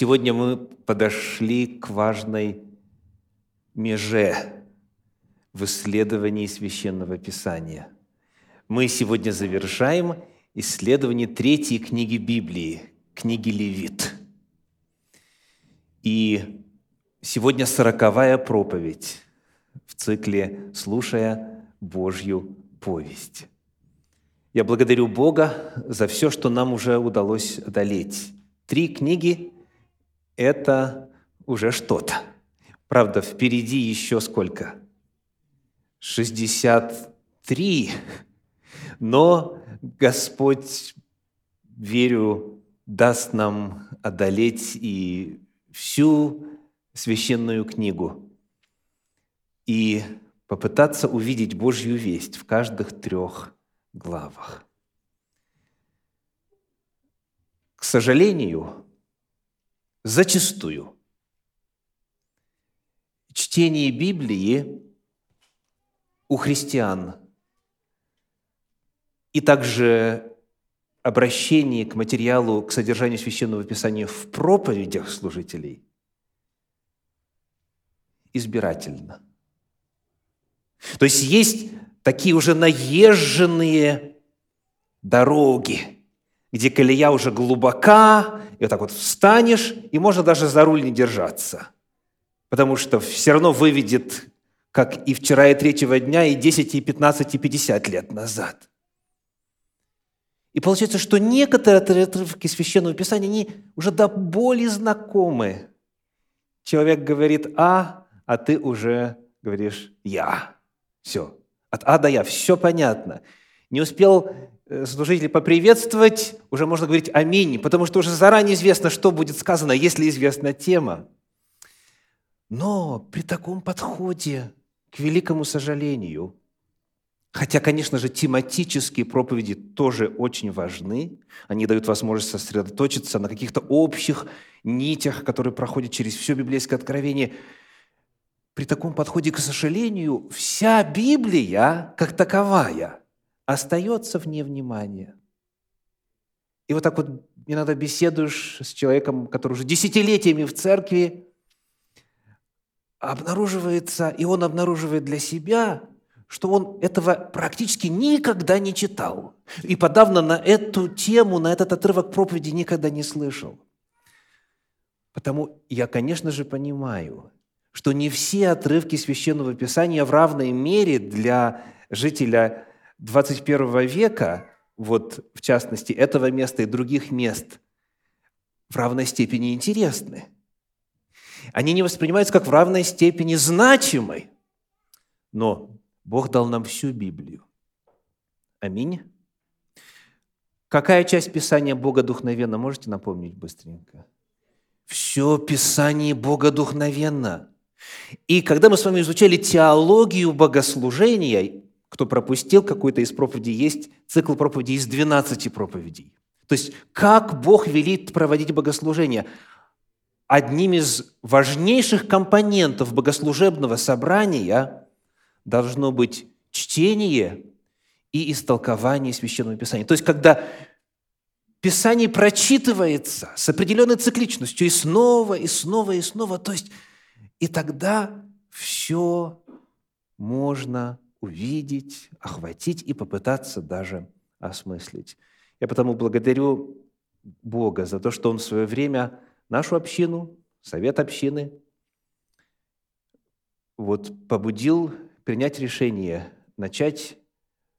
Сегодня мы подошли к важной меже в исследовании Священного Писания. Мы сегодня завершаем исследование третьей книги Библии, книги Левит. И сегодня сороковая проповедь в цикле «Слушая Божью повесть». Я благодарю Бога за все, что нам уже удалось одолеть. Три книги – это уже что-то. Правда, впереди еще сколько? 63. Но Господь, верю, даст нам одолеть и всю священную книгу и попытаться увидеть Божью весть в каждых трех главах. К сожалению, зачастую чтение Библии у христиан и также обращение к материалу, к содержанию Священного Писания в проповедях служителей избирательно. То есть есть такие уже наезженные дороги, где колея уже глубока, и вот так вот встанешь, и можно даже за руль не держаться, потому что все равно выведет, как и вчера, и третьего дня, и 10, и 15, и 50 лет назад. И получается, что некоторые отрывки Священного Писания, они уже до боли знакомы. Человек говорит «а», а ты уже говоришь «я». Все. От А до Я. Все понятно. Не успел э, служитель поприветствовать, уже можно говорить «Аминь», потому что уже заранее известно, что будет сказано, если известна тема. Но при таком подходе, к великому сожалению, хотя, конечно же, тематические проповеди тоже очень важны, они дают возможность сосредоточиться на каких-то общих нитях, которые проходят через все библейское откровение – при таком подходе, к сожалению, вся Библия, как таковая, остается вне внимания. И вот так вот иногда беседуешь с человеком, который уже десятилетиями в церкви, обнаруживается, и он обнаруживает для себя, что он этого практически никогда не читал. И подавно на эту тему, на этот отрывок проповеди никогда не слышал. Потому я, конечно же, понимаю, что не все отрывки Священного Писания в равной мере для жителя 21 века, вот в частности этого места и других мест, в равной степени интересны. Они не воспринимаются как в равной степени значимы. Но Бог дал нам всю Библию. Аминь. Какая часть Писания Бога духновенна? Можете напомнить быстренько? Все Писание Бога духновенно. И когда мы с вами изучали теологию богослужения, кто пропустил какую-то из проповедей, есть цикл проповедей из 12 проповедей. То есть, как Бог велит проводить богослужение. Одним из важнейших компонентов богослужебного собрания должно быть чтение и истолкование Священного Писания. То есть, когда Писание прочитывается с определенной цикличностью и снова, и снова, и снова, то есть и тогда все можно увидеть, охватить и попытаться даже осмыслить. Я потому благодарю Бога за то, что Он в свое время нашу общину, совет общины, вот побудил принять решение начать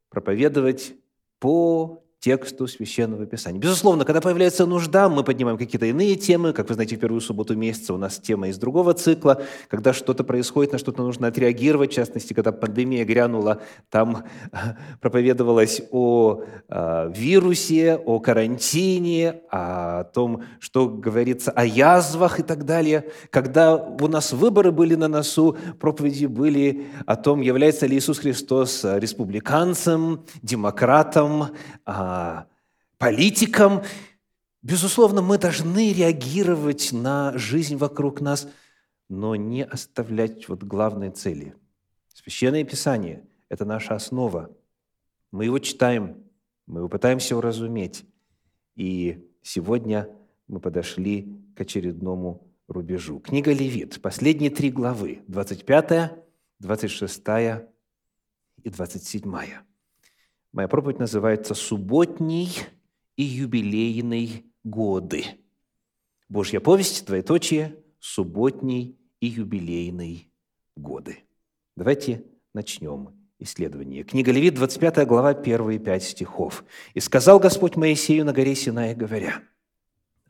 проповедовать по тексту Священного Писания. Безусловно, когда появляется нужда, мы поднимаем какие-то иные темы. Как вы знаете, в первую субботу месяца у нас тема из другого цикла. Когда что-то происходит, на что-то нужно отреагировать, в частности, когда пандемия грянула, там проповедовалось о э, вирусе, о карантине, о том, что говорится о язвах и так далее. Когда у нас выборы были на носу, проповеди были о том, является ли Иисус Христос республиканцем, демократом, э, политикам. Безусловно, мы должны реагировать на жизнь вокруг нас, но не оставлять вот главной цели. Священное Писание – это наша основа. Мы его читаем, мы его пытаемся уразуметь. И сегодня мы подошли к очередному рубежу. Книга Левит, последние три главы, 25, 26 и 27. Моя проповедь называется «Субботний и юбилейный годы». Божья повесть, двоеточие, субботний и юбилейный годы. Давайте начнем исследование. Книга Левит, 25 глава, первые пять стихов. «И сказал Господь Моисею на горе Синай, говоря,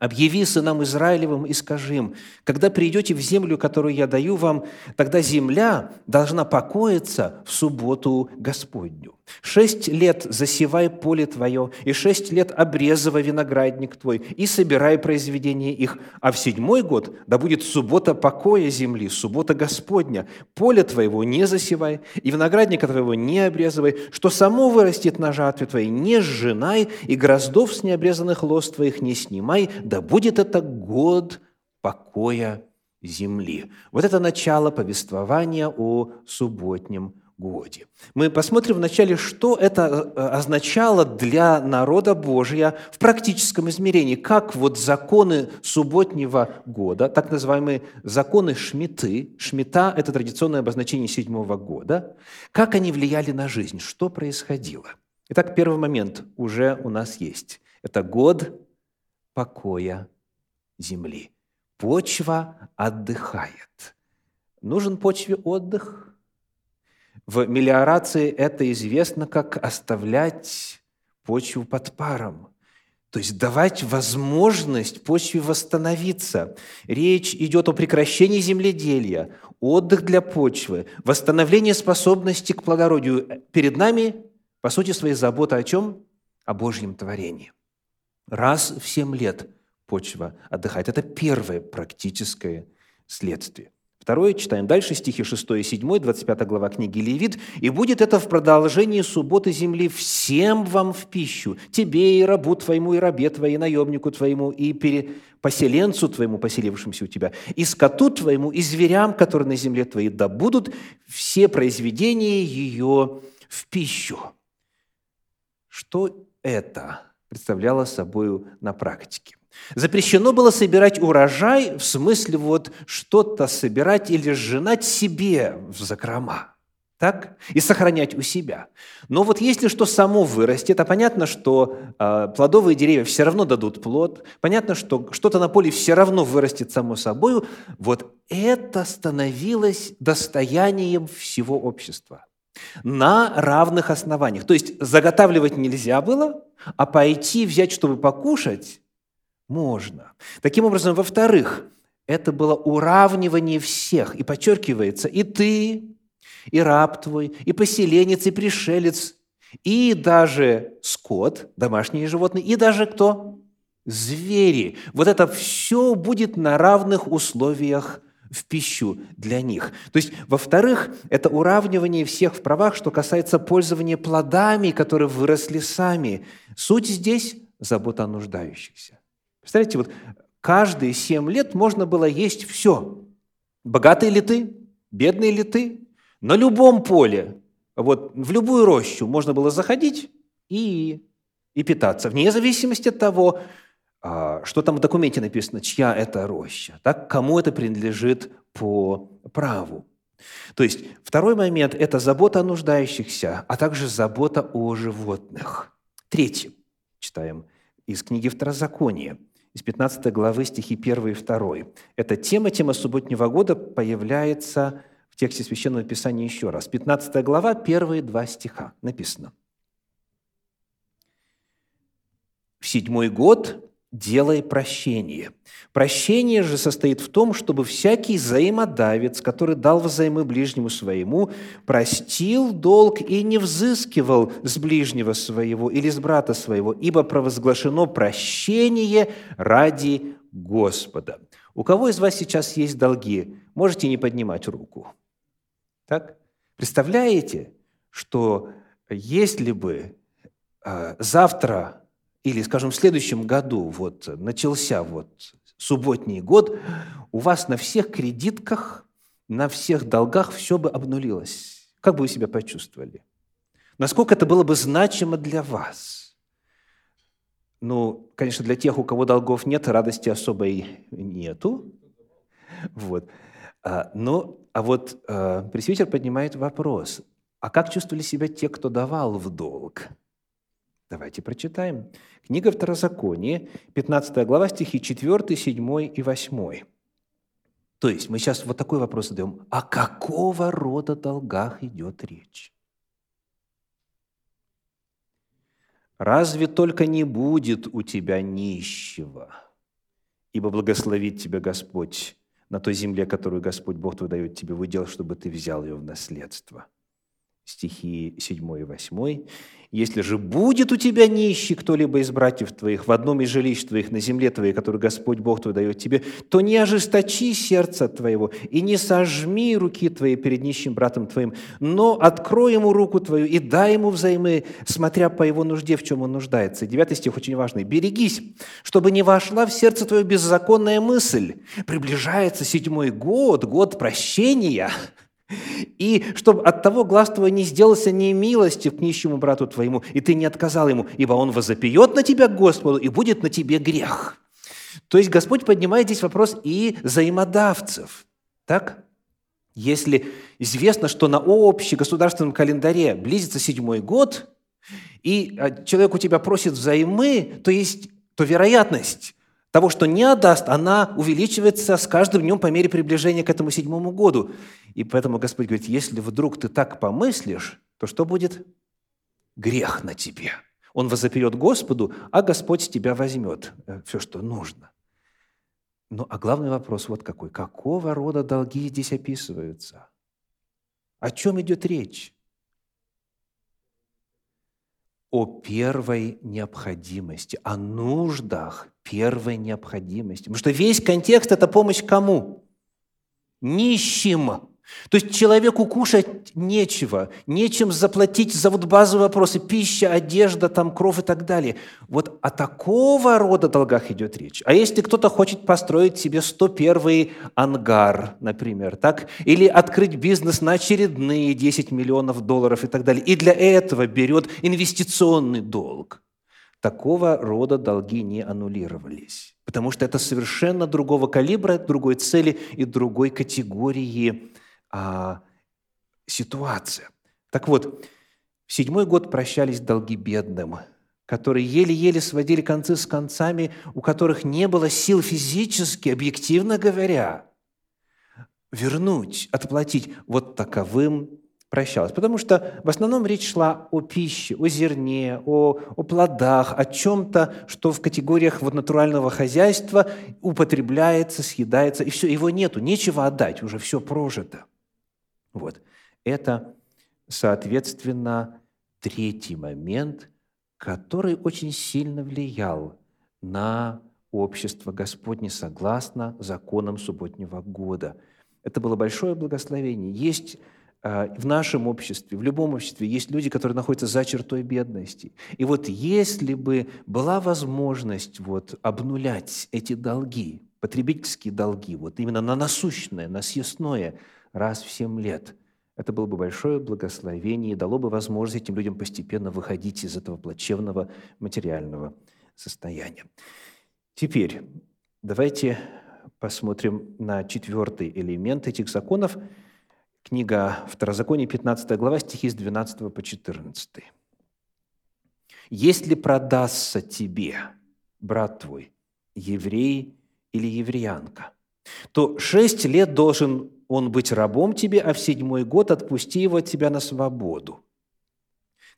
Объяви сынам Израилевым и скажи им, когда придете в землю, которую я даю вам, тогда земля должна покоиться в субботу Господню. Шесть лет засевай поле твое, и шесть лет обрезывай виноградник твой, и собирай произведения их. А в седьмой год да будет суббота покоя земли, суббота Господня. Поле твоего не засевай, и виноградника твоего не обрезывай, что само вырастет на жатве твоей, не сжинай, и гроздов с необрезанных лоз твоих не снимай, да будет это год покоя земли. Вот это начало повествования о субботнем годе. Мы посмотрим вначале, что это э, означало для народа Божия в практическом измерении, как вот законы субботнего года, так называемые законы Шмиты, Шмита – это традиционное обозначение седьмого года, как они влияли на жизнь, что происходило. Итак, первый момент уже у нас есть. Это год покоя земли. Почва отдыхает. Нужен почве отдых – в мелиорации это известно как оставлять почву под паром, то есть давать возможность почве восстановиться. Речь идет о прекращении земледелия, отдых для почвы, восстановление способности к плодородию. Перед нами, по сути своей, забота о чем? О Божьем творении. Раз в семь лет почва отдыхает. Это первое практическое следствие. Второе, читаем дальше, стихи 6 и 7, 25 глава книги Левит. «И будет это в продолжении субботы земли всем вам в пищу, тебе и рабу твоему, и рабе твоей, и наемнику твоему, и пере... поселенцу твоему, поселившемуся у тебя, и скоту твоему, и зверям, которые на земле твоей, да будут все произведения ее в пищу». Что это представляло собой на практике? Запрещено было собирать урожай, в смысле вот что-то собирать или сжинать себе в закрома, так? И сохранять у себя. Но вот если что само вырастет, а понятно, что э, плодовые деревья все равно дадут плод, понятно, что что-то на поле все равно вырастет само собой, вот это становилось достоянием всего общества на равных основаниях. То есть заготавливать нельзя было, а пойти взять, чтобы покушать, можно. Таким образом, во-вторых, это было уравнивание всех. И подчеркивается, и ты, и раб твой, и поселенец, и пришелец, и даже скот, домашние животные, и даже кто? Звери. Вот это все будет на равных условиях в пищу для них. То есть, во-вторых, это уравнивание всех в правах, что касается пользования плодами, которые выросли сами. Суть здесь – забота о нуждающихся. Представляете, вот каждые семь лет можно было есть все. Богатый ли ты, бедный ли ты, на любом поле, вот в любую рощу можно было заходить и, и питаться, вне зависимости от того, а, что там в документе написано, чья это роща, так, кому это принадлежит по праву. То есть второй момент – это забота о нуждающихся, а также забота о животных. Третий, читаем из книги Второзакония – из 15 главы стихи 1 и 2. Эта тема, тема субботнего года, появляется в тексте Священного Писания еще раз. 15 глава, первые два стиха написано. «В седьмой год делай прощение. Прощение же состоит в том, чтобы всякий взаимодавец, который дал взаймы ближнему своему, простил долг и не взыскивал с ближнего своего или с брата своего, ибо провозглашено прощение ради Господа. У кого из вас сейчас есть долги? Можете не поднимать руку. Так? Представляете, что если бы э, завтра или, скажем, в следующем году вот начался вот субботний год, у вас на всех кредитках, на всех долгах все бы обнулилось. Как бы вы себя почувствовали? Насколько это было бы значимо для вас? Ну, конечно, для тех, у кого долгов нет, радости особой нету. Вот. А, но, а вот а, пресвитер поднимает вопрос, а как чувствовали себя те, кто давал в долг? Давайте прочитаем. Книга Второзакония, 15 глава, стихи 4, 7 и 8. То есть мы сейчас вот такой вопрос задаем. О какого рода долгах идет речь? Разве только не будет у тебя нищего, ибо благословит тебя Господь на той земле, которую Господь Бог твой дает тебе в удел, чтобы ты взял ее в наследство. Стихи 7 и 8. Если же будет у тебя нищий кто-либо из братьев твоих в одном из жилищ твоих на земле твоей, которую Господь Бог твой дает тебе, то не ожесточи сердце твоего и не сожми руки твои перед нищим братом твоим, но открой ему руку твою и дай ему взаймы, смотря по его нужде, в чем он нуждается. Девятый стих очень важный. «Берегись, чтобы не вошла в сердце твое беззаконная мысль. Приближается седьмой год, год прощения, и чтобы от того глаз твой не сделался немилостив к нищему брату твоему, и ты не отказал ему, ибо он возопьет на тебя к Господу, и будет на тебе грех». То есть Господь поднимает здесь вопрос и взаимодавцев. Так? Если известно, что на общегосударственном календаре близится седьмой год, и а, человек у тебя просит взаймы, то есть то вероятность, того, что не отдаст, она увеличивается с каждым днем по мере приближения к этому седьмому году. И поэтому Господь говорит, если вдруг ты так помыслишь, то что будет? Грех на тебе. Он возопьет Господу, а Господь с тебя возьмет э, все, что нужно. Ну, а главный вопрос вот какой. Какого рода долги здесь описываются? О чем идет речь? о первой необходимости, о нуждах первой необходимости. Потому что весь контекст – это помощь кому? Нищим. То есть человеку кушать нечего, нечем заплатить за вот базовые вопросы, пища, одежда, там, кровь и так далее. Вот о такого рода долгах идет речь. А если кто-то хочет построить себе 101-й ангар, например, так, или открыть бизнес на очередные 10 миллионов долларов и так далее, и для этого берет инвестиционный долг, такого рода долги не аннулировались, потому что это совершенно другого калибра, другой цели и другой категории а, ситуация. Так вот, в седьмой год прощались долги бедным, которые еле-еле сводили концы с концами, у которых не было сил физически, объективно говоря, вернуть, отплатить. Вот таковым прощалось. Потому что в основном речь шла о пище, о зерне, о, о плодах, о чем-то, что в категориях вот натурального хозяйства употребляется, съедается, и все, его нету, нечего отдать, уже все прожито. Вот. Это, соответственно, третий момент, который очень сильно влиял на общество Господне согласно законам субботнего года. Это было большое благословение. Есть в нашем обществе, в любом обществе есть люди, которые находятся за чертой бедности. И вот если бы была возможность вот обнулять эти долги, потребительские долги, вот именно на насущное, на съестное – раз в семь лет. Это было бы большое благословение и дало бы возможность этим людям постепенно выходить из этого плачевного материального состояния. Теперь давайте посмотрим на четвертый элемент этих законов. Книга Второзаконие, 15 глава, стихи с 12 по 14. «Если продастся тебе, брат твой, еврей или евреянка, то шесть лет должен он быть рабом тебе, а в седьмой год отпусти его от тебя на свободу.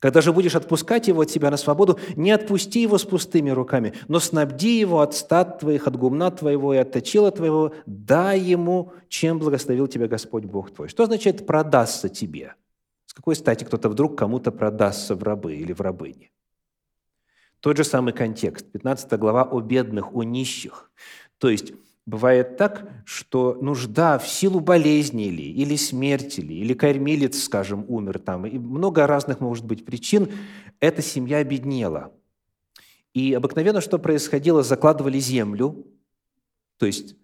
Когда же будешь отпускать его от тебя на свободу, не отпусти его с пустыми руками, но снабди его от стад твоих, от гумна твоего и от точила твоего, дай ему, чем благословил тебя Господь Бог твой. Что означает «продастся тебе»? С какой стати кто-то вдруг кому-то продастся в рабы или в рабыни? Тот же самый контекст, 15 глава о бедных, о нищих. То есть Бывает так, что нужда в силу болезни или, или смерти, или, или кормилец, скажем, умер там, и много разных может быть причин, эта семья обеднела. И обыкновенно что происходило? Закладывали землю, то есть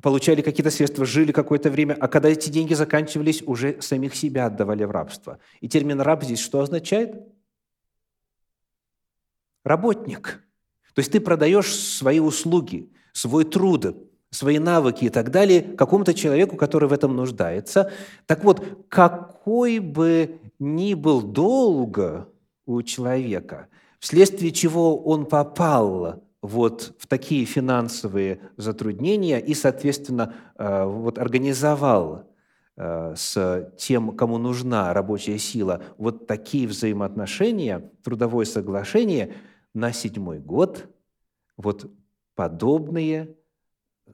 получали какие-то средства, жили какое-то время, а когда эти деньги заканчивались, уже самих себя отдавали в рабство. И термин «раб» здесь что означает? Работник – То есть ты продаешь свои услуги, свой труд, свои навыки и так далее какому-то человеку, который в этом нуждается. Так вот, какой бы ни был долг у человека, вследствие чего он попал вот в такие финансовые затруднения и, соответственно, э, вот организовал э, с тем, кому нужна рабочая сила, вот такие взаимоотношения, трудовое соглашение на седьмой год, вот подобные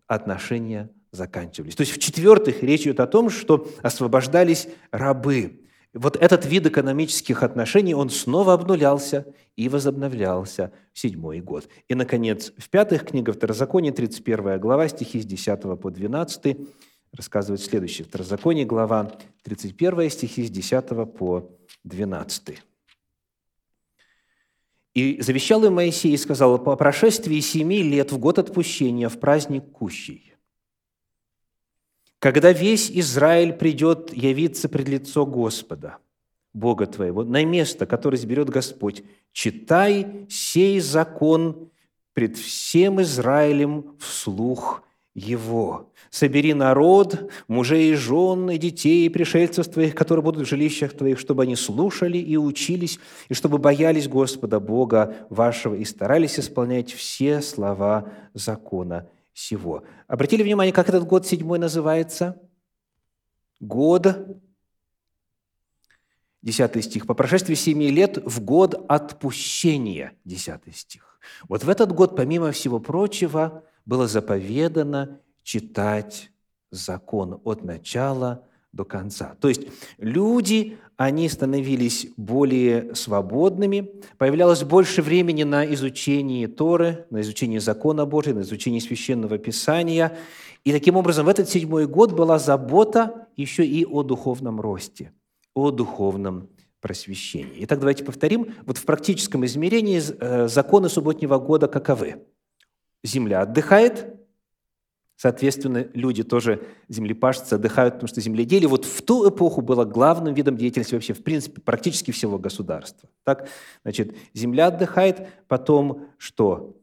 отношения заканчивались. То есть, в-четвертых, речь идет о том, что освобождались рабы вот этот вид экономических отношений, он снова обнулялся и возобновлялся в седьмой год. И, наконец, в пятых книгах Второзакония, 31 глава, стихи с 10 по 12, рассказывает следующее. Второзаконие, глава 31, стихи с 10 по 12. «И завещал им Моисей и сказал, по прошествии семи лет в год отпущения, в праздник Кущий, когда весь Израиль придет явиться пред лицо Господа, Бога твоего, на место, которое изберет Господь, читай сей закон пред всем Израилем вслух его. Собери народ, мужей и жен, и детей, и пришельцев твоих, которые будут в жилищах твоих, чтобы они слушали и учились, и чтобы боялись Господа Бога вашего и старались исполнять все слова закона сего. Обратили внимание, как этот год седьмой называется? Год, десятый стих, по прошествии семи лет в год отпущения, десятый стих. Вот в этот год, помимо всего прочего, было заповедано читать закон от начала до конца. То есть люди, они становились более свободными, появлялось больше времени на изучение Торы, на изучение закона Божьего, на изучение священного Писания. И таким образом в этот седьмой год была забота еще и о духовном росте, о духовном просвещении. Итак, давайте повторим. Вот в практическом измерении э, законы субботнего года каковы? Земля отдыхает, Соответственно, люди тоже, землепашцы, отдыхают, потому что земледелие вот в ту эпоху было главным видом деятельности вообще, в принципе, практически всего государства. Так, значит, земля отдыхает, потом что?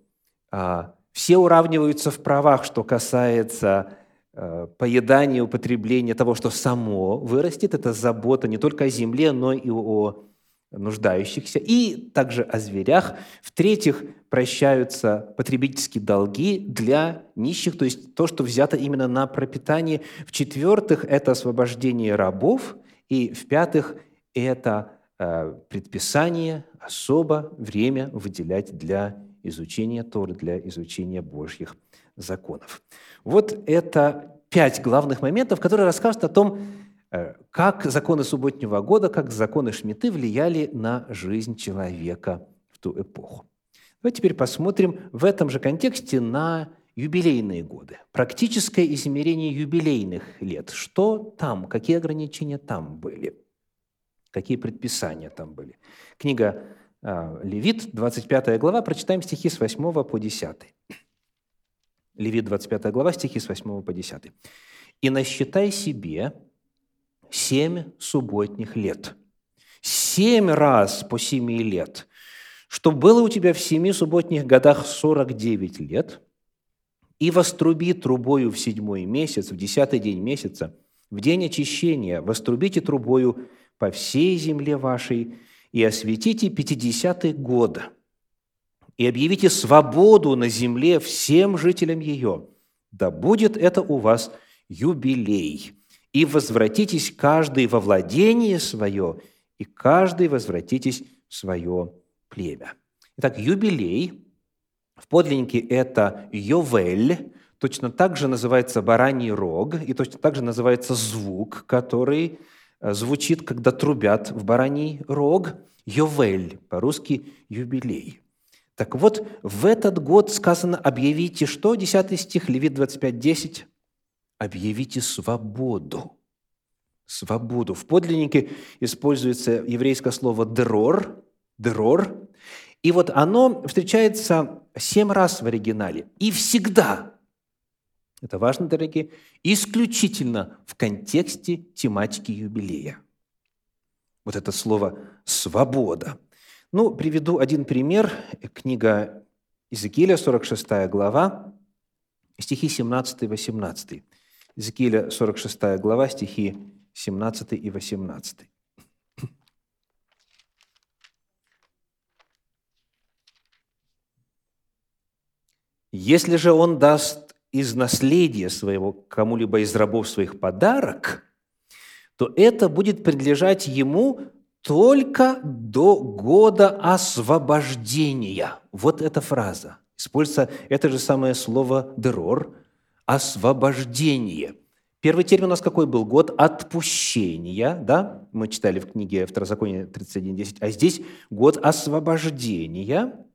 А, все уравниваются в правах, что касается а, поедания, употребления того, что само вырастет. Это забота не только о земле, но и о нуждающихся, и также о зверях. В-третьих, прощаются потребительские долги для нищих, то есть то, что взято именно на пропитание. В-четвертых, это освобождение рабов. И в-пятых, это э, предписание особо время выделять для изучения Торы, для изучения Божьих законов. Вот это пять главных моментов, которые расскажут о том, как законы субботнего года, как законы Шмиты влияли на жизнь человека в ту эпоху. Давайте теперь посмотрим в этом же контексте на юбилейные годы. Практическое измерение юбилейных лет. Что там, какие ограничения там были, какие предписания там были. Книга э, Левит, 25 глава, прочитаем стихи с 8 по 10. Левит, 25 глава, стихи с 8 по 10. «И насчитай себе семь субботних лет. Семь раз по семи лет. Что было у тебя в семи субботних годах сорок девять лет, и воструби трубою в седьмой месяц, в десятый день месяца, в день очищения, вострубите трубою по всей земле вашей, и осветите пятидесятый год, и объявите свободу на земле всем жителям ее. Да будет это у вас юбилей и возвратитесь каждый во владение свое, и каждый возвратитесь в свое племя». Итак, юбилей в подлиннике это «йовель», точно так же называется бараний рог, и точно так же называется звук, который э, звучит, когда трубят в бараний рог, «йовель», по-русски «юбилей». Так вот, в этот год сказано «объявите что?» 10 стих, Левит 25, 10 объявите свободу. Свободу. В подлиннике используется еврейское слово «дрор», «дрор», и вот оно встречается семь раз в оригинале. И всегда, это важно, дорогие, исключительно в контексте тематики юбилея. Вот это слово «свобода». Ну, приведу один пример. Книга Иезекииля, 46 глава, стихи 17 и 18. Иезекииля, 46 глава, стихи 17 и 18. Если же он даст из наследия своего кому-либо из рабов своих подарок, то это будет принадлежать ему только до года освобождения. Вот эта фраза. Используется это же самое слово «дерор» – освобождение. Первый термин у нас какой был? Год отпущения, да? Мы читали в книге Второзаконие 31.10. А здесь год освобождения –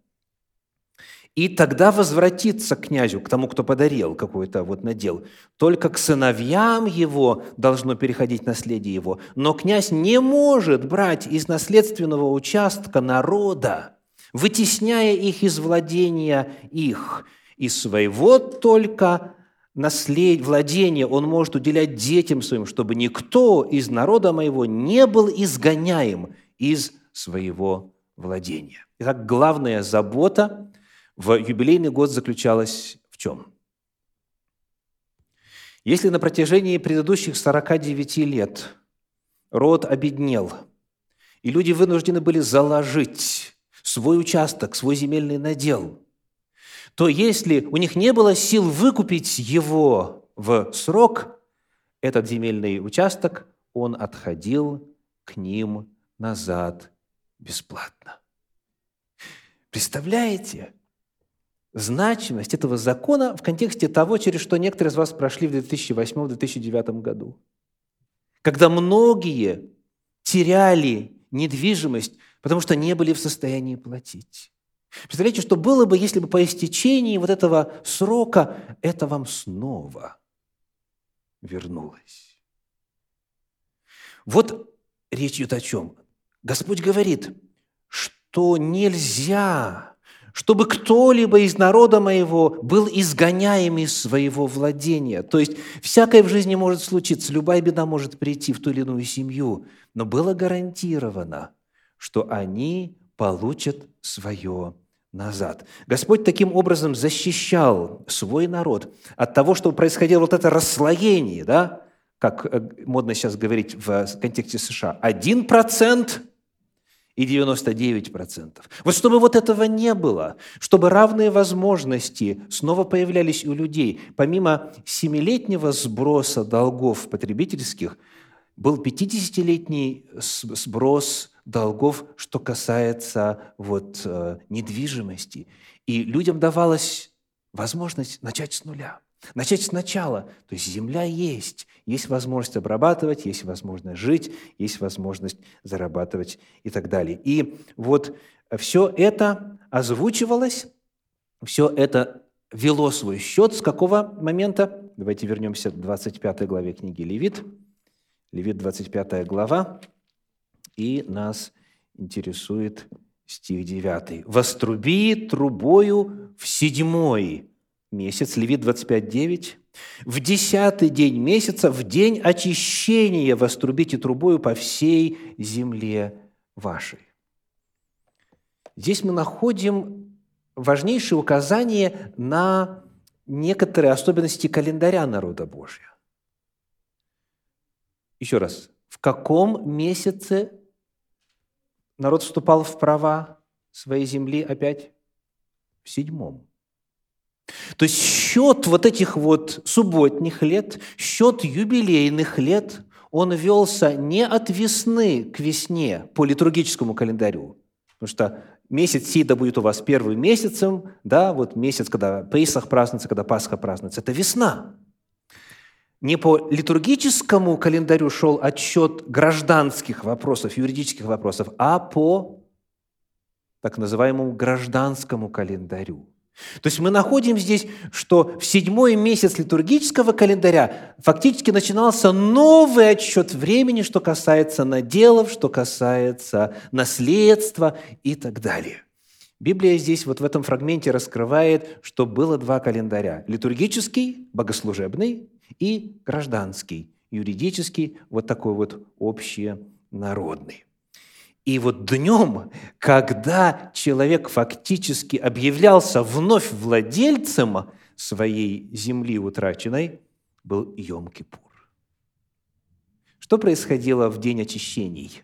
и тогда возвратиться к князю, к тому, кто подарил какой-то вот надел. Только к сыновьям его должно переходить наследие его. Но князь не может брать из наследственного участка народа, вытесняя их из владения их. Из своего только наслед... владения он может уделять детям своим, чтобы никто из народа моего не был изгоняем из своего владения. Итак, главная забота в юбилейный год заключалась в чем? Если на протяжении предыдущих 49 лет род обеднел, и люди вынуждены были заложить свой участок, свой земельный надел, то если у них не было сил выкупить его в срок, этот земельный участок, он отходил к ним назад бесплатно. Представляете? значимость этого закона в контексте того, через что некоторые из вас прошли в 2008-2009 году. Когда многие теряли недвижимость, потому что не были в состоянии платить. Представляете, что было бы, если бы по истечении вот этого срока это вам снова вернулось? Вот речь идет о чем? Господь говорит, что нельзя чтобы кто-либо из народа моего был изгоняем из своего владения. То есть всякое в жизни может случиться, любая беда может прийти в ту или иную семью, но было гарантировано, что они получат свое назад. Господь таким образом защищал свой народ от того, что происходило вот это расслоение, да, как э, модно сейчас говорить в контексте США. Один процент – и 99%. Вот чтобы вот этого не было, чтобы равные возможности снова появлялись у людей, помимо семилетнего сброса долгов потребительских, был 50-летний сброс долгов, что касается вот, э, недвижимости. И людям давалась возможность начать с нуля – Начать сначала. То есть земля есть, есть возможность обрабатывать, есть возможность жить, есть возможность зарабатывать и так далее. И вот все это озвучивалось, все это вело свой счет с какого момента? Давайте вернемся к 25 главе книги Левит. Левит, 25 глава, и нас интересует стих 9. «Воструби трубою в седьмой месяц, Левит 25.9, «В десятый день месяца, в день очищения вострубите трубою по всей земле вашей». Здесь мы находим важнейшее указание на некоторые особенности календаря народа Божьего. Еще раз, в каком месяце народ вступал в права своей земли опять? В седьмом. То есть счет вот этих вот субботних лет, счет юбилейных лет, он велся не от весны к весне по литургическому календарю, потому что месяц Сида будет у вас первым месяцем, да, вот месяц, когда Пейсах празднуется, когда Пасха празднуется, это весна. Не по литургическому календарю шел отчет гражданских вопросов, юридических вопросов, а по так называемому гражданскому календарю – то есть мы находим здесь, что в седьмой месяц литургического календаря фактически начинался новый отсчет времени, что касается наделов, что касается наследства и так далее. Библия здесь вот в этом фрагменте раскрывает, что было два календаря. Литургический, богослужебный, и гражданский, юридический, вот такой вот общий народный. И вот днем, когда человек фактически объявлялся вновь владельцем своей земли утраченной, был Йом-Кипур. Что происходило в день очищений?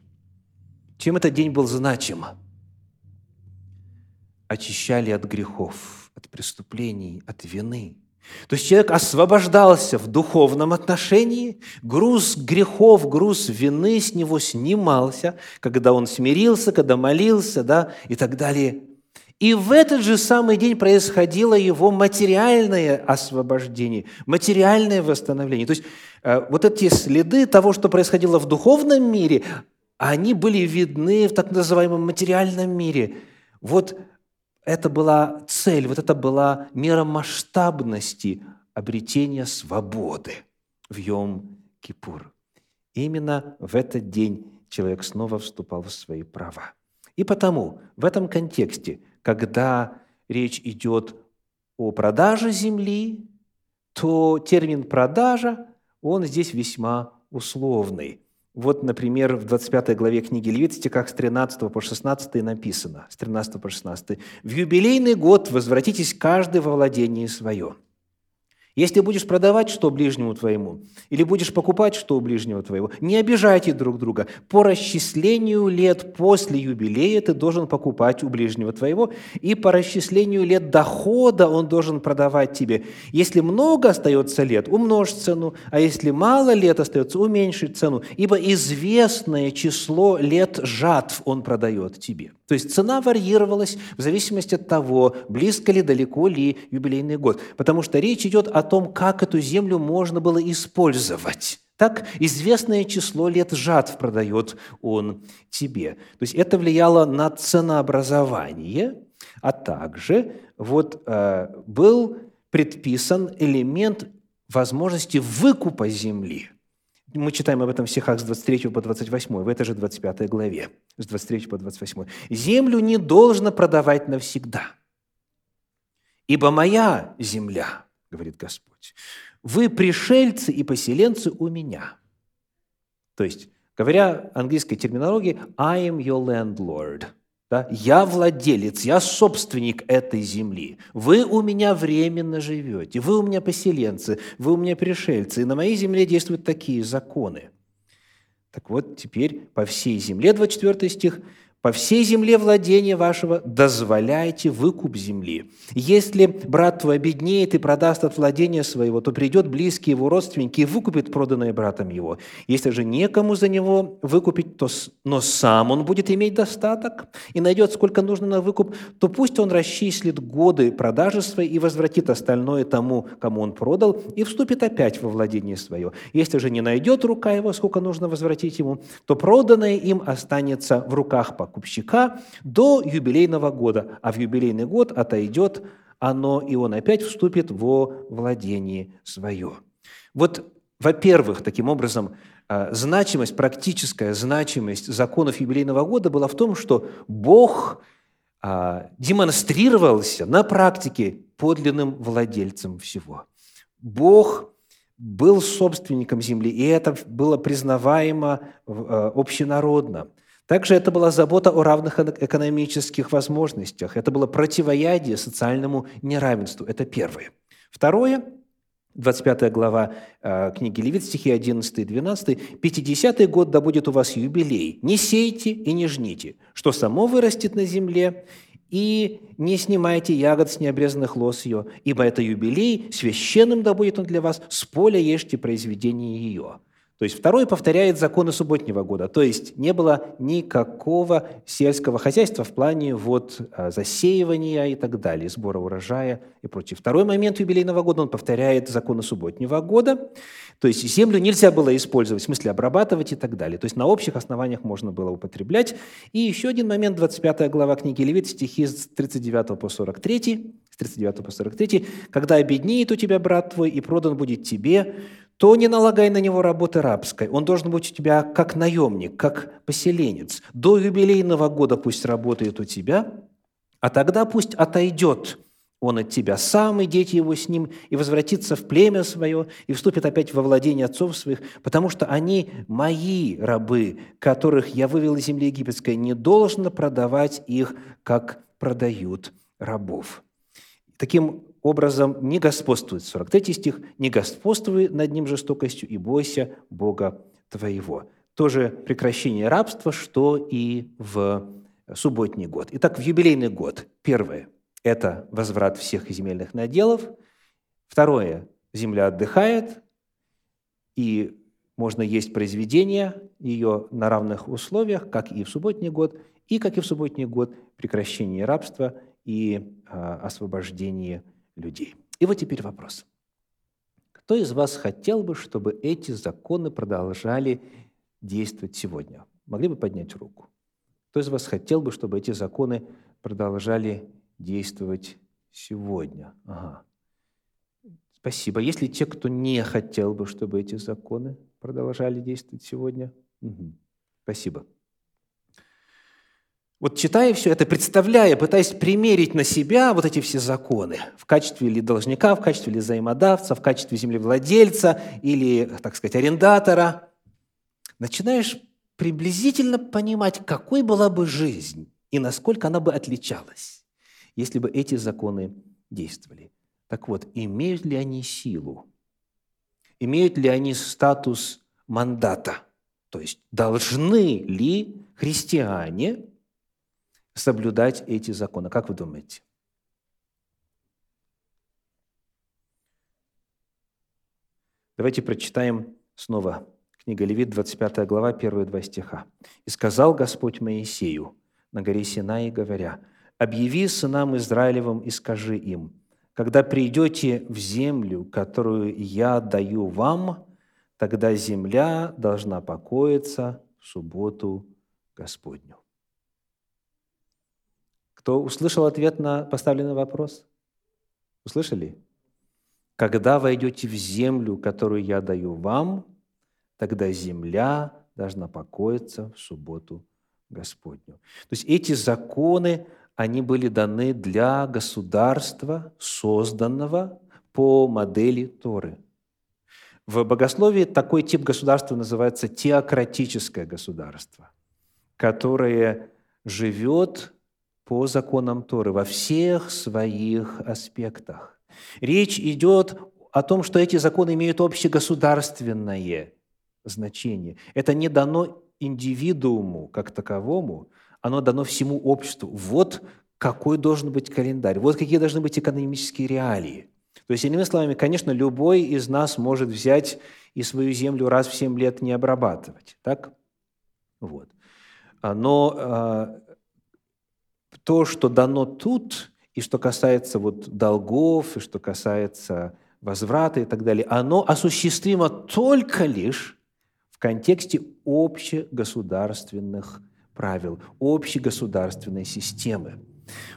Чем этот день был значим? Очищали от грехов, от преступлений, от вины – то есть человек освобождался в духовном отношении, груз грехов, груз вины с него снимался, когда он смирился, когда молился, да, и так далее. И в этот же самый день происходило его материальное освобождение, материальное восстановление. То есть э, вот эти следы того, что происходило в духовном мире, они были видны в так называемом материальном мире. Вот это была цель, вот это была мера масштабности обретения свободы в Йом-Кипур. Именно в этот день человек снова вступал в свои права. И потому в этом контексте, когда речь идет о продаже земли, то термин «продажа», он здесь весьма условный. Вот, например, в 25 главе книги Левит, стихах с 13 по 16 написано, с 13 по 16. «В юбилейный год возвратитесь каждый во владение свое». Если будешь продавать что ближнему твоему, или будешь покупать что у ближнего твоего, не обижайте друг друга. По расчислению лет после юбилея ты должен покупать у ближнего твоего, и по расчислению лет дохода он должен продавать тебе. Если много остается лет, умножь цену, а если мало лет остается, уменьши цену, ибо известное число лет жатв он продает тебе. То есть цена варьировалась в зависимости от того, близко ли, далеко ли юбилейный год. Потому что речь идет о том, как эту землю можно было использовать. Так известное число лет жатв продает он тебе. То есть это влияло на ценообразование, а также вот, э, был предписан элемент возможности выкупа земли – мы читаем об этом в стихах с 23 по 28, в этой же 25 главе, с 23 по 28. «Землю не должно продавать навсегда, ибо моя земля, — говорит Господь, — вы пришельцы и поселенцы у меня». То есть, говоря английской терминологией, «I am your landlord», да? Я владелец, я собственник этой земли. Вы у меня временно живете, вы у меня поселенцы, вы у меня пришельцы. И на моей земле действуют такие законы. Так вот, теперь по всей земле, 24 стих, по всей земле владения вашего дозволяйте выкуп земли. Если брат твой обеднеет и продаст от владения своего, то придет близкий его родственник и выкупит проданное братом его. Если же некому за него выкупить, то, но сам он будет иметь достаток и найдет сколько нужно на выкуп, то пусть он расчислит годы продажи своей и возвратит остальное тому, кому он продал, и вступит опять во владение свое. Если же не найдет рука его, сколько нужно возвратить ему, то проданное им останется в руках покупателя покупщика до юбилейного года, а в юбилейный год отойдет оно, и он опять вступит во владение свое. Вот, во-первых, таким образом, а, значимость, практическая значимость законов юбилейного года была в том, что Бог а, демонстрировался на практике подлинным владельцем всего. Бог был собственником земли, и это было признаваемо а, общенародно. Также это была забота о равных экономических возможностях. Это было противоядие социальному неравенству. Это первое. Второе, 25 глава э, книги Левит, стихи 11 и 12. «50-й год да будет у вас юбилей. Не сейте и не жните, что само вырастет на земле, и не снимайте ягод с необрезанных лос ее, ибо это юбилей, священным да будет он для вас, с поля ешьте произведение ее». То есть второй повторяет законы субботнего года. То есть не было никакого сельского хозяйства в плане вот а, засеивания и так далее, сбора урожая и прочее. Второй момент юбилейного года, он повторяет законы субботнего года. То есть землю нельзя было использовать, в смысле обрабатывать и так далее. То есть на общих основаниях можно было употреблять. И еще один момент, 25 глава книги Левит, стихи с 39 по 43, с 39 по 43. «Когда обеднеет у тебя брат твой, и продан будет тебе, то не налагай на него работы рабской. Он должен быть у тебя как наемник, как поселенец. До юбилейного года пусть работает у тебя, а тогда пусть отойдет он от тебя сам, и дети его с ним, и возвратится в племя свое, и вступит опять во владение отцов своих, потому что они мои рабы, которых я вывел из земли египетской, не должно продавать их, как продают рабов». Таким образом, не господствует, 43 стих, «не господствуй над ним жестокостью, и бойся Бога твоего». Тоже прекращение рабства, что и в субботний год. Итак, в юбилейный год первое – это возврат всех земельных наделов. Второе – земля отдыхает, и можно есть произведение ее на равных условиях, как и в субботний год, и, как и в субботний год, прекращение рабства и а, освобождение людей. И вот теперь вопрос. Кто из вас хотел бы, чтобы эти законы продолжали действовать сегодня? Могли бы поднять руку? Кто из вас хотел бы, чтобы эти законы продолжали действовать сегодня? Ага. Спасибо. Есть ли те, кто не хотел бы, чтобы эти законы продолжали действовать сегодня? Угу. Спасибо. Вот читая все это, представляя, пытаясь примерить на себя вот эти все законы в качестве ли должника, в качестве ли взаимодавца, в качестве землевладельца или, так сказать, арендатора, начинаешь приблизительно понимать, какой была бы жизнь и насколько она бы отличалась, если бы эти законы действовали. Так вот, имеют ли они силу? Имеют ли они статус мандата? То есть должны ли христиане соблюдать эти законы? Как вы думаете? Давайте прочитаем снова Книга Левит, 25 глава, первые два стиха. «И сказал Господь Моисею на горе Синай, говоря, «Объяви сынам Израилевым и скажи им, когда придете в землю, которую я даю вам, тогда земля должна покоиться в субботу Господню». Кто услышал ответ на поставленный вопрос? Услышали? Когда войдете в землю, которую я даю вам, тогда земля должна покоиться в субботу Господню. То есть эти законы, они были даны для государства, созданного по модели Торы. В богословии такой тип государства называется теократическое государство, которое живет по законам Торы во всех своих аспектах. Речь идет о том, что эти законы имеют общегосударственное значение. Это не дано индивидууму как таковому, оно дано всему обществу. Вот какой должен быть календарь, вот какие должны быть экономические реалии. То есть, иными словами, конечно, любой из нас может взять и свою землю раз в семь лет не обрабатывать. Так? Вот. А, но а, то, что дано тут, и что касается вот долгов, и что касается возврата и так далее, оно осуществимо только лишь в контексте общегосударственных правил, общегосударственной системы.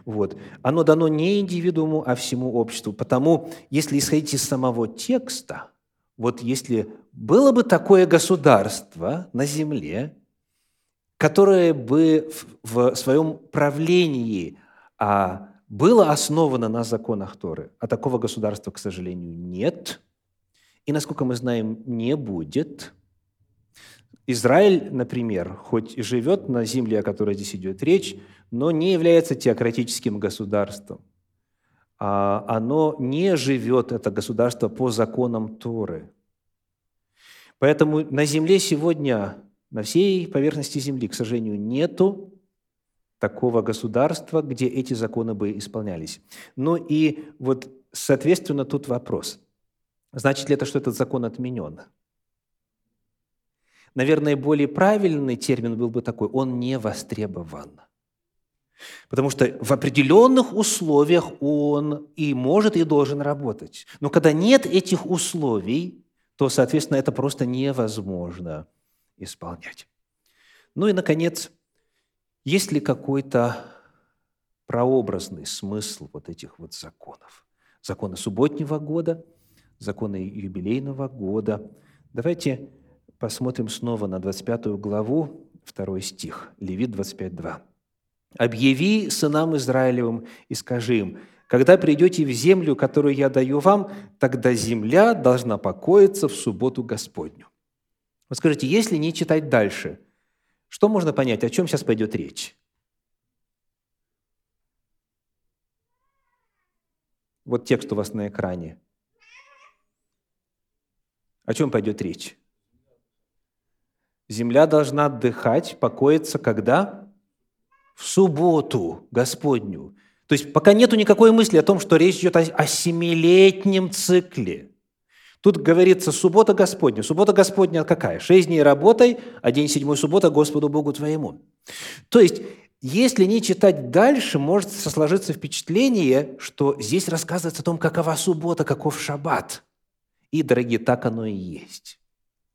Вот. Оно дано не индивидууму, а всему обществу. Потому, если исходить из самого текста, вот если было бы такое государство на земле, которое бы в своем правлении а, было основано на законах Торы, а такого государства, к сожалению, нет, и, насколько мы знаем, не будет – Израиль, например, хоть и живет на земле, о которой здесь идет речь, но не является теократическим государством. А оно не живет, это государство, по законам Торы. Поэтому на земле сегодня, на всей поверхности земли, к сожалению, нету такого государства, где эти законы бы исполнялись. Ну и вот, соответственно, тут вопрос. Значит ли это, что этот закон отменен? Наверное, более правильный термин был бы такой – он не востребован. Потому что в определенных условиях он и может, и должен работать. Но когда нет этих условий, то, соответственно, это просто невозможно исполнять. Ну и, наконец, есть ли какой-то прообразный смысл вот этих вот законов? Законы субботнего года, законы юбилейного года. Давайте посмотрим снова на 25 главу, 2 стих, Левит 25.2. «Объяви сынам Израилевым и скажи им, Когда придете в землю, которую я даю вам, тогда земля должна покоиться в субботу Господню». Вот скажите, если не читать дальше, что можно понять, о чем сейчас пойдет речь? Вот текст у вас на экране. О чем пойдет речь? Земля должна отдыхать, покоиться когда? В субботу Господню. То есть пока нету никакой мысли о том, что речь идет о, о семилетнем цикле. Тут говорится суббота Господня. Суббота Господня какая? Шесть дней работай, а день седьмой суббота Господу Богу твоему. То есть если не читать дальше, может сложиться впечатление, что здесь рассказывается о том, какова суббота, каков шаббат. И, дорогие, так оно и есть.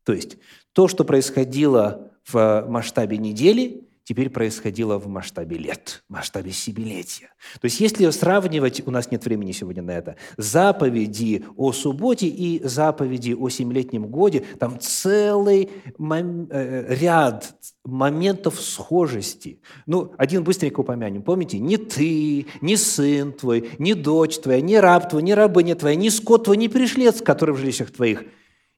То есть то, что происходило в масштабе недели, теперь происходило в масштабе лет, в масштабе семилетия. То есть если сравнивать, у нас нет времени сегодня на это, заповеди о субботе и заповеди о семилетнем годе, там целый мом- э, ряд моментов схожести. Ну, один быстренько упомянем. Помните, ни ты, ни сын твой, ни дочь твоя, ни раб твой, ни рабыня твоя, ни скот твой, ни пришлец, который в жилищах твоих,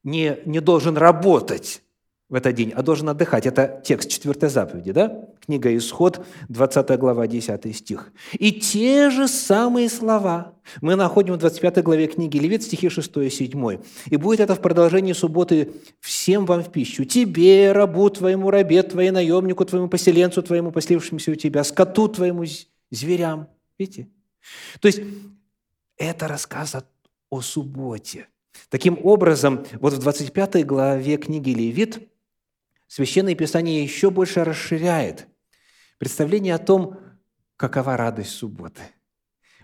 не, не должен работать в этот день, а должен отдыхать. Это текст 4 заповеди, да? Книга Исход, 20 глава, 10 стих. И те же самые слова мы находим в 25 главе книги Левит, стихи 6 и 7. «И будет это в продолжении субботы всем вам в пищу, тебе, рабу твоему, рабе твоему, наемнику твоему, поселенцу твоему, поселившемуся у тебя, скоту твоему, зверям». Видите? То есть это рассказ о субботе. Таким образом, вот в 25 главе книги Левит – Священное Писание еще больше расширяет представление о том, какова радость субботы.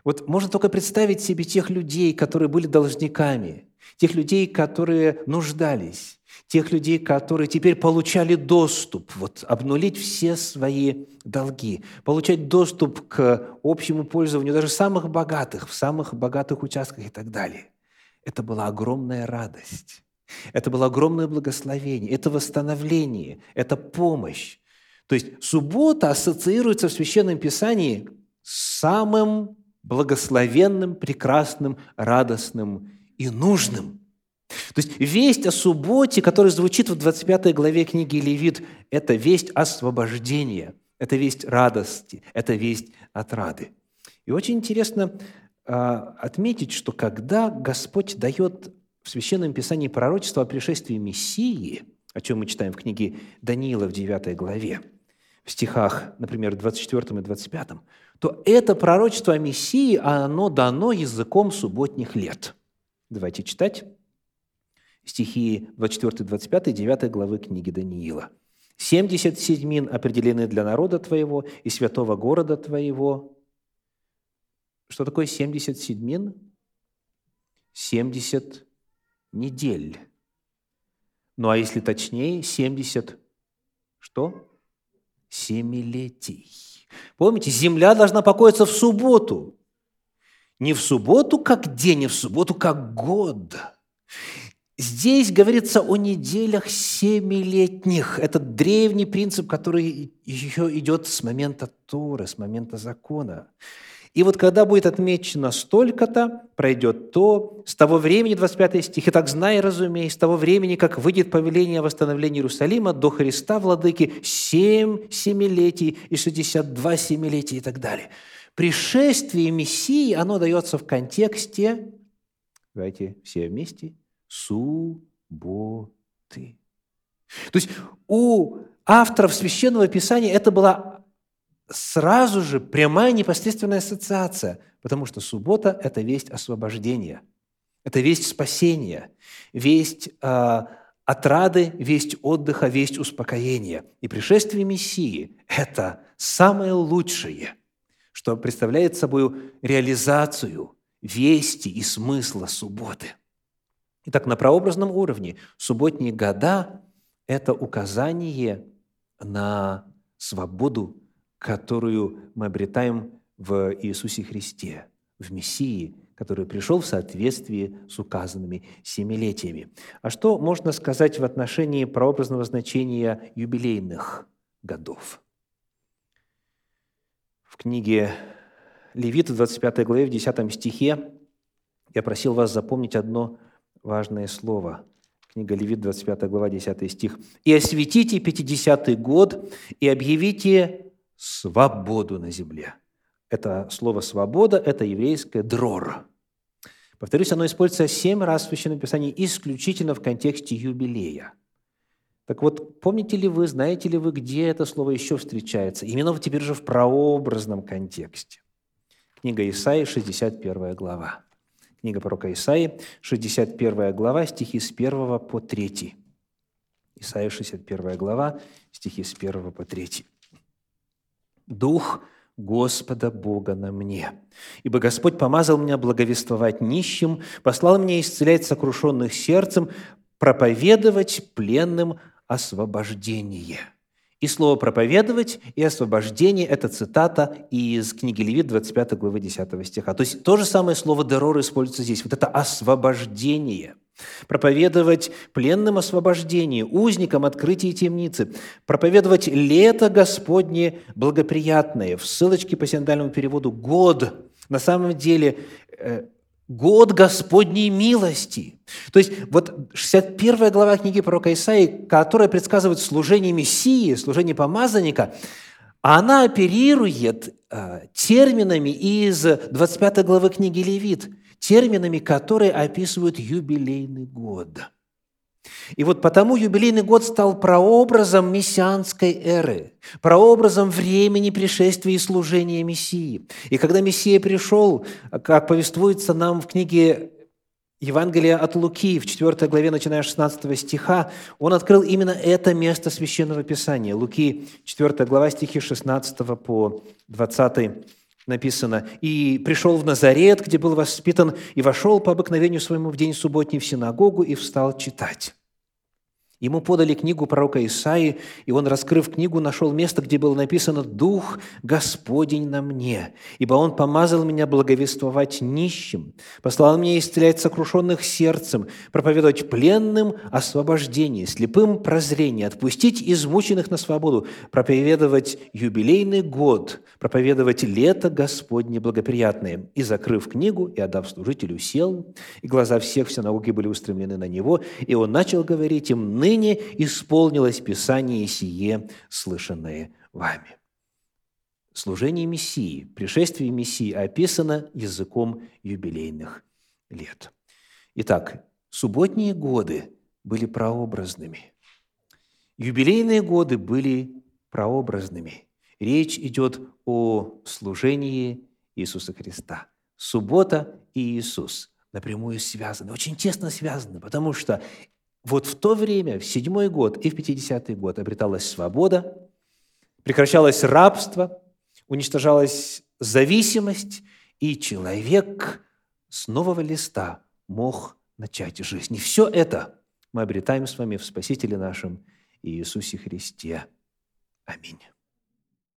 Вот можно только представить себе тех людей, которые были должниками, тех людей, которые нуждались, тех людей, которые теперь получали доступ, вот обнулить все свои долги, получать доступ к общему пользованию даже самых богатых, в самых богатых участках и так далее. Это была огромная радость. Это было огромное благословение, это восстановление, это помощь. То есть суббота ассоциируется в Священном Писании с самым благословенным, прекрасным, радостным и нужным. То есть весть о субботе, которая звучит в 25 главе книги Левит, это весть освобождения, это весть радости, это весть отрады. И очень интересно а, отметить, что когда Господь дает в Священном Писании пророчество о пришествии Мессии, о чем мы читаем в книге Даниила в 9 главе, в стихах, например, 24 и 25, то это пророчество о Мессии, оно дано языком субботних лет. Давайте читать стихи 24-25, 9 главы книги Даниила. «Семьдесят седьмин определены для народа твоего и святого города твоего». Что такое семьдесят седьмин? Семьдесят недель. Ну а если точнее, 70 что? Семилетий. Помните, земля должна покоиться в субботу. Не в субботу как день, а в субботу как год. Здесь говорится о неделях семилетних. Это древний принцип, который еще идет с момента Торы, с момента закона. И вот когда будет отмечено столько-то, пройдет то, с того времени, 25 стих, «И так знай, разумей, с того времени, как выйдет повеление о восстановлении Иерусалима до Христа, Владыки, семь семилетий и шестьдесят два семилетия» и так далее. Пришествие Мессии, оно дается в контексте, давайте все вместе, субботы. То есть у авторов Священного Писания это была сразу же прямая непосредственная ассоциация, потому что суббота – это весть освобождения, это весть спасения, весть э, отрады, весть отдыха, весть успокоения. И пришествие Мессии – это самое лучшее, что представляет собой реализацию вести и смысла субботы. Итак, на прообразном уровне субботние года – это указание на свободу которую мы обретаем в Иисусе Христе, в Мессии, который пришел в соответствии с указанными семилетиями. А что можно сказать в отношении прообразного значения юбилейных годов? В книге Левит в 25 главе, в 10 стихе, я просил вас запомнить одно важное слово. Книга Левит, 25 глава, 10 стих. «И осветите пятидесятый год, и объявите свободу на земле». Это слово «свобода» – это еврейское «дрор». Повторюсь, оно используется семь раз в Священном Писании исключительно в контексте юбилея. Так вот, помните ли вы, знаете ли вы, где это слово еще встречается? Именно теперь же в прообразном контексте. Книга Исаии, 61 глава. Книга пророка Исаии, 61 глава, стихи с 1 по 3. Исаия, 61 глава, стихи с 1 по 3. «Дух Господа Бога на мне. Ибо Господь помазал меня благовествовать нищим, послал меня исцелять сокрушенных сердцем, проповедовать пленным освобождение». И слово «проповедовать» и «освобождение» – это цитата из книги Левит, 25 главы 10 стиха. То есть то же самое слово «дерор» используется здесь. Вот это освобождение. Проповедовать пленным освобождение, узникам открытие темницы. Проповедовать лето Господне благоприятное. В ссылочке по синодальному переводу «год». На самом деле э, год Господней милости. То есть вот 61 глава книги пророка Исаии, которая предсказывает служение Мессии, служение помазанника, она оперирует э, терминами из 25 главы книги Левит, терминами, которые описывают юбилейный год – и вот потому юбилейный год стал прообразом мессианской эры, прообразом времени пришествия и служения Мессии. И когда Мессия пришел, как повествуется нам в книге Евангелия от Луки, в 4 главе, начиная с 16 стиха, он открыл именно это место Священного Писания. Луки, 4 глава, стихи 16 по 20 написано, «И пришел в Назарет, где был воспитан, и вошел по обыкновению своему в день субботний в синагогу и встал читать». Ему подали книгу пророка Исаии, и он, раскрыв книгу, нашел место, где было написано «Дух Господень на мне, ибо Он помазал меня благовествовать нищим, послал меня исцелять сокрушенных сердцем, проповедовать пленным освобождение, слепым прозрение, отпустить измученных на свободу, проповедовать юбилейный год, проповедовать лето Господне благоприятное». И, закрыв книгу и отдав служителю, сел, и глаза всех в синагоге были устремлены на него, и он начал говорить им «Ныне ныне исполнилось Писание сие, слышанное вами». Служение Мессии, пришествие Мессии описано языком юбилейных лет. Итак, субботние годы были прообразными. Юбилейные годы были прообразными. Речь идет о служении Иисуса Христа. Суббота и Иисус напрямую связаны, очень тесно связаны, потому что вот в то время, в седьмой год и в пятидесятый год обреталась свобода, прекращалось рабство, уничтожалась зависимость, и человек с нового листа мог начать жизнь. И все это мы обретаем с вами в Спасителе нашем Иисусе Христе. Аминь.